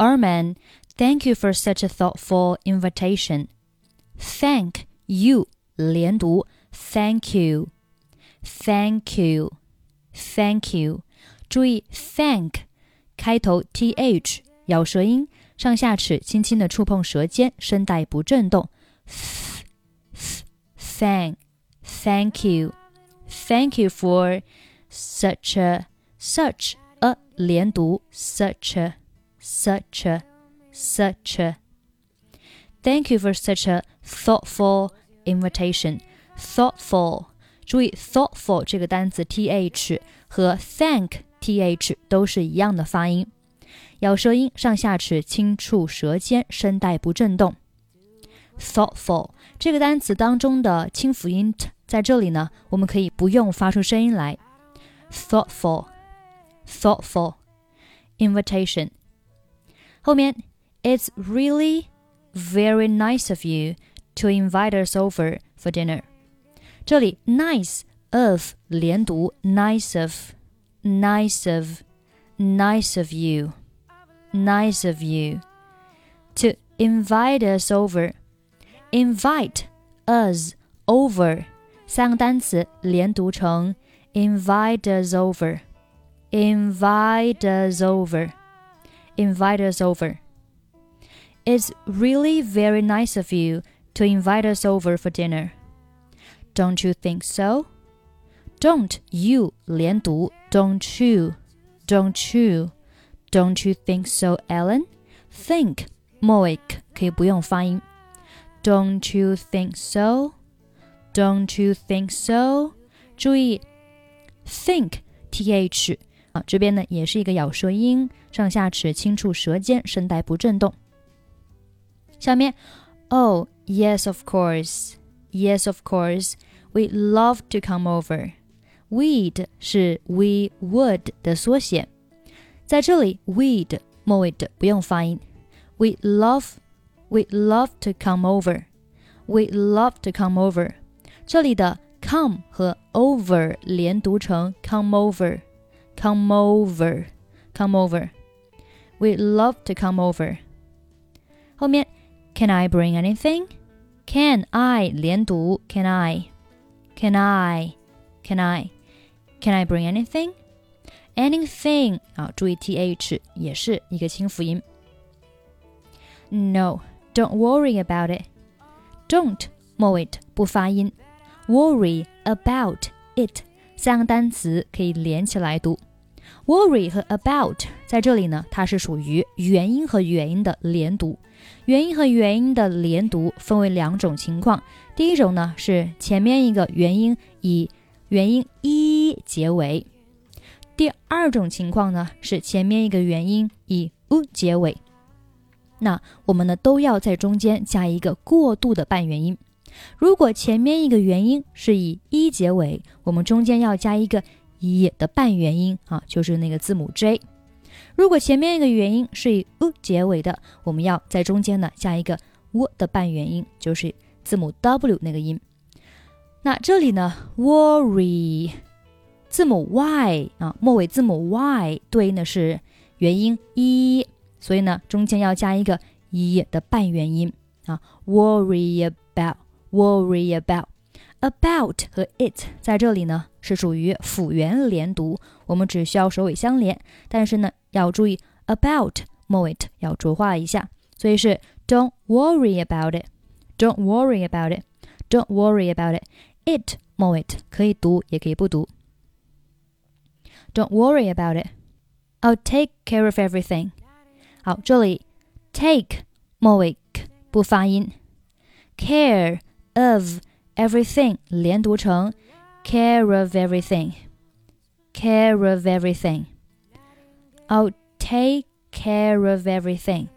Armand, thank you for such a thoughtful invitation. Thank you 连读，thank you, thank you, thank you。注意 thank 开头 th 咬舌音，上下齿轻轻的触碰舌尖，声带不震动。Thank, thank you, thank you for such a such a 连读 such a。such a such a。Thank you for such a thoughtful invitation. Thoughtful，注意 thoughtful 这个单词 th 和 thank th 都是一样的发音，咬舌音，上下齿轻触舌尖，声带不震动。Thoughtful 这个单词当中的清辅音 t 在这里呢，我们可以不用发出声音来。Thoughtful，thoughtful invitation 后面 It's really very nice of you to invite us over for dinner。这里 nice of 连读，nice of。nice of, nice of you, nice of you. To invite us over, invite us over 三个单词连读成 invite us over, invite us over, invite us over. It's really very nice of you to invite us over for dinner. Don't you think so? Don't you 连读，Don't you, don't you, don't you think so, Ellen? Think 末尾可以不用发音。Don't you think so? Don't you think so? 注意，think th 啊，这边呢也是一个咬舌音，上下齿轻触舌尖，声带不震动。下面，Oh yes, of course, yes, of course, we love to come over. We'd 是 we would 的缩写，在这里 we'd 末尾的不用发音。We love, we love to come over, we love to come over. 这里的 come 和 over 连读成 come over, come over, come over. We'd love to come over. 后面 Can I bring anything? Can I 连读 Can I? Can I? Can I? Can I bring anything? Anything 啊，注意 th 也是一个清辅音。No, don't worry about it. Don't 末尾不发音。Worry about it 三个单词可以连起来读。 Worry 和 about 在这里呢，它是属于元音和元音的连读。元音和元音的连读分为两种情况。第一种呢是前面一个元音以元音一结尾。第二种情况呢是前面一个元音以 u 结尾，那我们呢都要在中间加一个过渡的半元音。如果前面一个元音是以一结尾，我们中间要加一个一的半元音啊，就是那个字母 j。如果前面一个元音是以 u 结尾的，我们要在中间呢加一个 w 的半元音，就是字母 w 那个音。那这里呢，worry 字母 y 啊，末尾字母 y 对应的是元音一，所以呢，中间要加一个一的半元音啊。worry about，worry about about，about 和 it 在这里呢是属于辅元连读，我们只需要首尾相连，但是呢要注意 about 末尾要浊化一下，所以是 don't worry about it，don't worry about it，don't worry about it。it 末尾可以读，也可以不读。Don't worry about it. I'll take care of everything. 好，这里 take 末尾不发音，care of everything 连读成 care of everything. Care of everything. I'll take care of everything.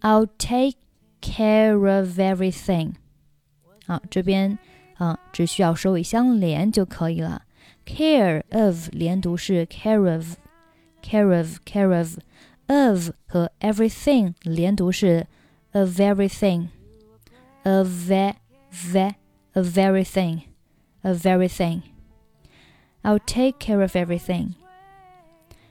I'll take care of everything. 好，这边啊，只需要首尾相连就可以了。Care of 连读是 care of，care of，care of，of 和 everything 连读是 of everything，of of everything，of everything。I'll take care of everything.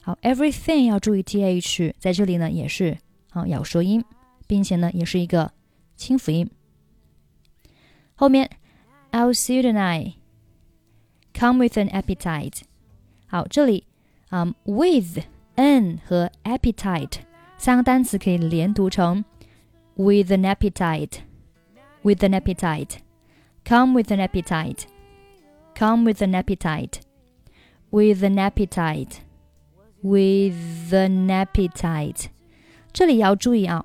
好，everything 要注意 th，在这里呢也是啊咬舌音，并且呢也是一个清辅音。后面 I'll see you tonight. Come with an appetite. 好，这里啊、um,，with an 和 appetite 三个单词可以连读成 with an appetite, with an appetite. Come with an appetite. Come with an appetite. With an appetite. With an appetite. 这里要注意啊，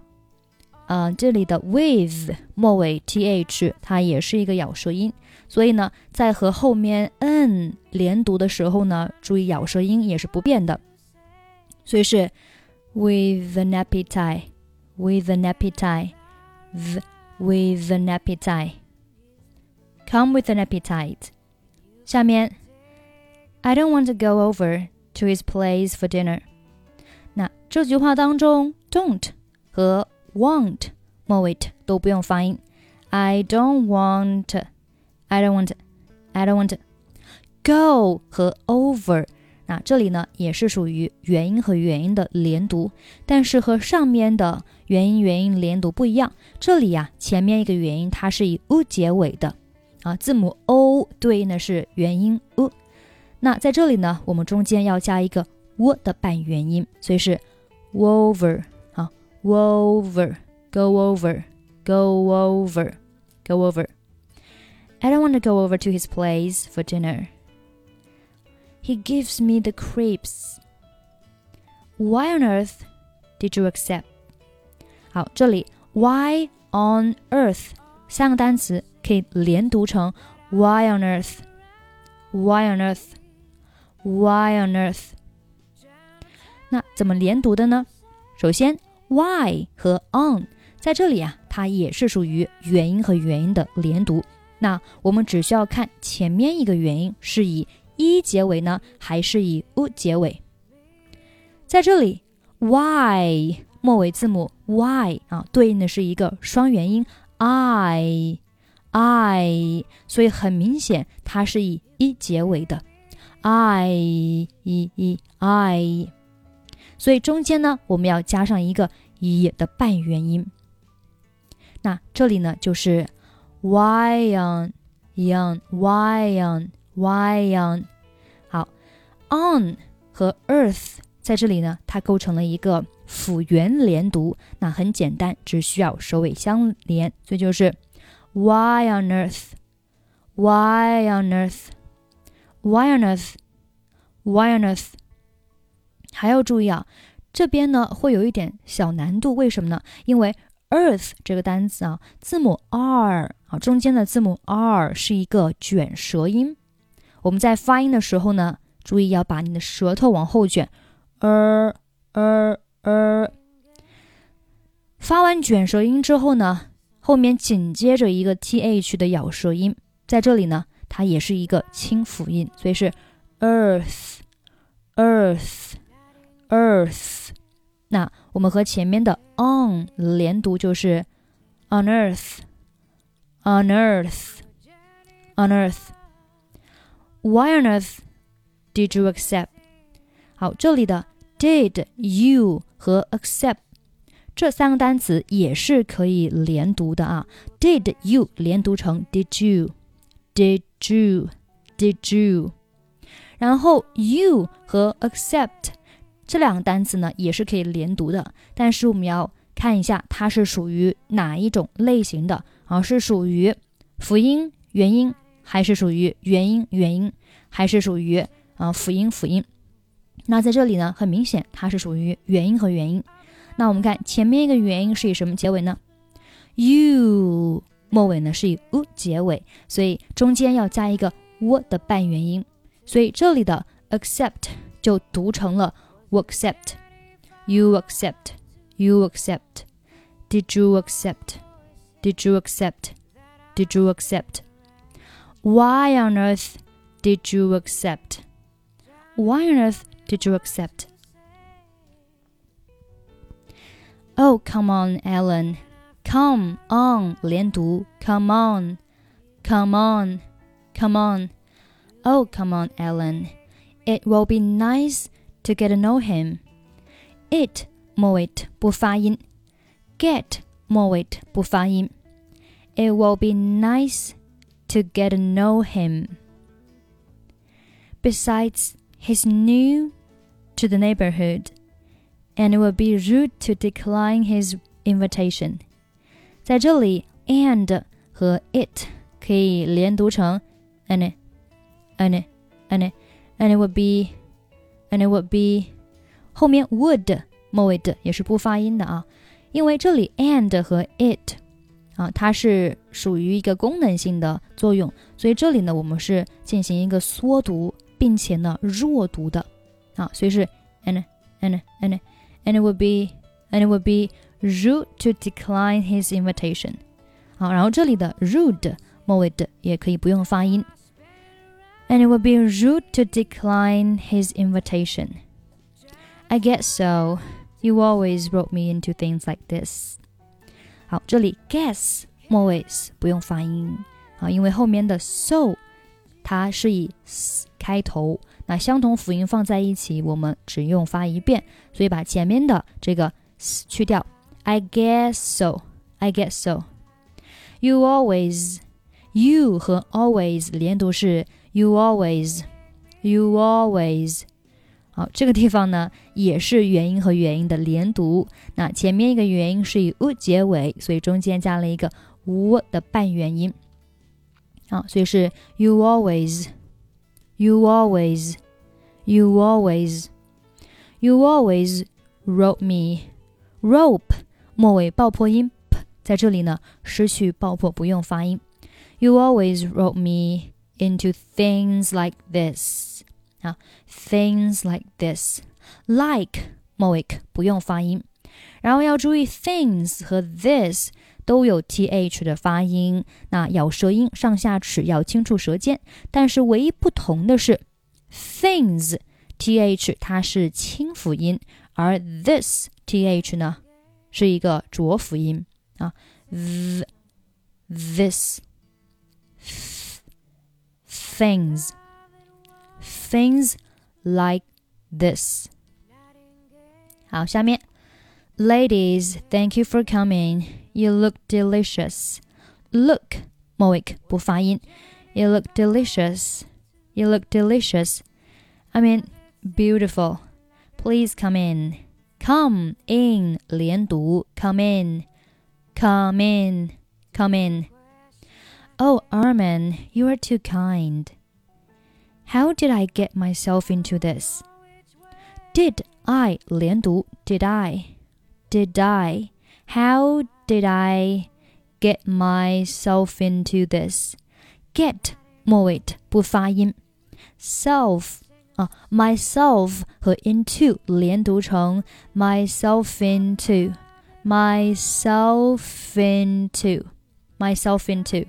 呃，这里的 with 末尾 th 它也是一个咬舌音，所以呢，在和后面 n 连读的时候呢，注意咬舌音也是不变的，所以是 with an appetite, with an appetite, th, with an appetite, come with an appetite。下面，I don't want to go over to his place for dinner。那这句话当中，don't 和 want 末尾 t 都不用发音。I don't want, I don't want, I don't want go 和 over，那这里呢也是属于元音和元音的连读，但是和上面的元音元音连读不一样。这里呀、前面一个元音它是以 u 结尾的 啊，字母 o 对应的是元音 u。那在这里呢，我们中间要加一个 w 的半元音，所以是 wover 啊，wover。go over, go over, go over. I don't want to go over to his place for dinner. He gives me the creeps. Why on earth did you accept? 好，这里 Why on earth 三个单词可以连读成 Why on earth? Why on earth? Why on earth? 那怎么连读的呢？首先，why 和 on 在这里啊，它也是属于元音和元音的连读。那我们只需要看前面一个元音是以一结尾呢，还是以 u 结尾。在这里，Why 末尾字母 y 啊，对应的是一个双元音 i i，所以很明显它是以一结尾的 i i i i，所以中间呢，我们要加上一个一的半元音。那这里呢，就是 y on y on y on y on。好，on 和 earth 在这里呢，它构成了一个辅元连读。那很简单，只需要首尾相连，所以就是 Why on earth? Why on earth? Why on earth，y on earth。还要注意啊，这边呢会有一点小难度，为什么呢？因为 earth 这个单词啊，字母 r 啊，中间的字母 r 是一个卷舌音。我们在发音的时候呢，注意要把你的舌头往后卷，er er er。发完卷舌音之后呢，后面紧接着一个 th 的咬舌音，在这里呢，它也是一个清辅音，所以是 earth earth earth。那我们和前面的 on 连读就是 on earth, on earth, on earth. Why on earth did you accept? 好，这里的 did you 和 accept 这三个单词也是可以连读的啊。did you 连读成 did you, did you, did you。然后 you 和 accept 这两个单词呢，也是可以连读的，但是我们要看一下它是属于哪一种类型的啊？是属于辅音元音，还是属于元音元音，还是属于啊辅音辅音？那在这里呢，很明显它是属于元音和元音。那我们看前面一个元音是以什么结尾呢？u 末尾呢是以 u 结尾，所以中间要加一个 w 的半元音，所以这里的 accept 就读成了。will accept. You accept. You accept. Did you accept? Did you accept? Did you accept? Why on earth did you accept? Why on earth did you accept? Oh, come on, Ellen. Come on 连读，Come on, come on, come on. Oh, come on, Ellen. It will be nice to get to know him. It 末尾不发音，get It will be nice to get to know him. Besides, he's new to the neighborhood and it would be rude to decline his invitation. 在这里，and 和 it 可以连读成 and and and and it would be and it would be 后面 would 末尾的也是不发音的啊，因为这里 and 和 it 啊，它是属于一个功能性的作用，所以这里呢，我们是进行一个缩读，并且呢弱读的啊，所以是 and and and and it would be and it would be rude to decline his invitation。好，然后这里的 rude 末尾的也可以不用发音。And it would be rude to decline his invitation. I guess so. You always wrote me into things like this. 好，这里 guess 末尾不用发音啊，因为后面的 so 它是以 s 开头， 那相同辅音放在一起，我们只用发一遍，所以把前面的这个 s 去掉。I guess so. I guess so. You always, you 和 always 连读是 you always, you always。好，这个地方呢也是元音和元音的连读。那前面一个元音是以 u 结尾，所以中间加了一个 u 的半元音。好，所以是 you always, you always, you always, you always wrote me rope 末尾爆破音。在这里呢，失去爆破，不用发音。You always wrote me into things like this 啊，things like this like 末尾不用发音，然后要注意 things 和 this 都有 th 的发音，那咬舌音上下齿要轻触舌尖，但是唯一不同的是 things th 它是清辅音，而 this th 呢是一个浊辅音。啊，th this things things like this。好，下面，Ladies, thank you for coming. You look delicious. Look 末尾不发音。You look delicious. You look delicious. I mean beautiful. Please come in. Come in 连读，come in。Come in, come in. Oh, Armin, you are too kind. How did I get myself into this? Did I 连读 Did I? Did I? How did I get myself into this? Get 末尾不发音，self 啊，myself 和 into 连读成 myself into。myself into myself into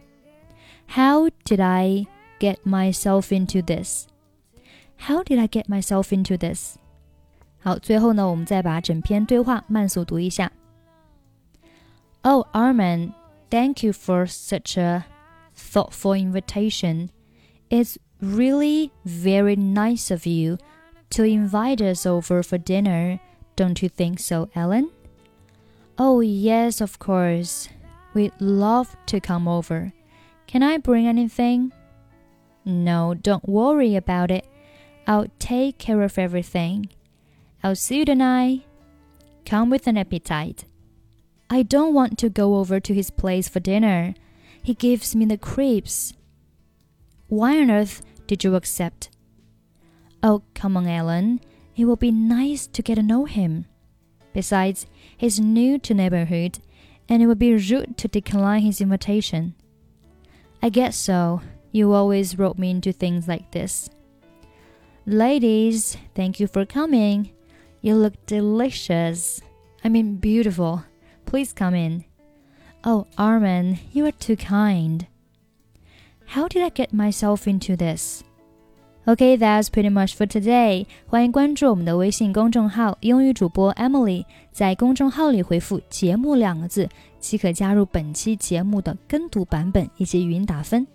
how did i get myself into this how did i get myself into this 好，最后呢，我们再把整篇对话慢速读一下。 Oh, Armand, thank you for such a thoughtful invitation. It's really very nice of you to invite us over for dinner. Don't you think so, Ellen? Oh, yes, of course. We'd love to come over. Can I bring anything? No, don't worry about it. I'll take care of everything. I'll see you tonight. Come with an appetite. I don't want to go over to his place for dinner. He gives me the creeps. Why on earth did you accept? Oh, come on, Ellen. It will be nice to get to know him. Besides, he's new to neighborhood, and it would be rude to decline his invitation. I guess so. You always rope me into things like this. Ladies, thank you for coming. You look delicious. I mean, beautiful. Please come in. Oh, Armin, you are too kind. How did I get myself into this? Okay, that's pretty much for today. 欢迎关注我们的微信公众号“英语主播 Emily”。在公众号里回复“节目”两个字，即可加入本期节目的跟读版本以及语音打分。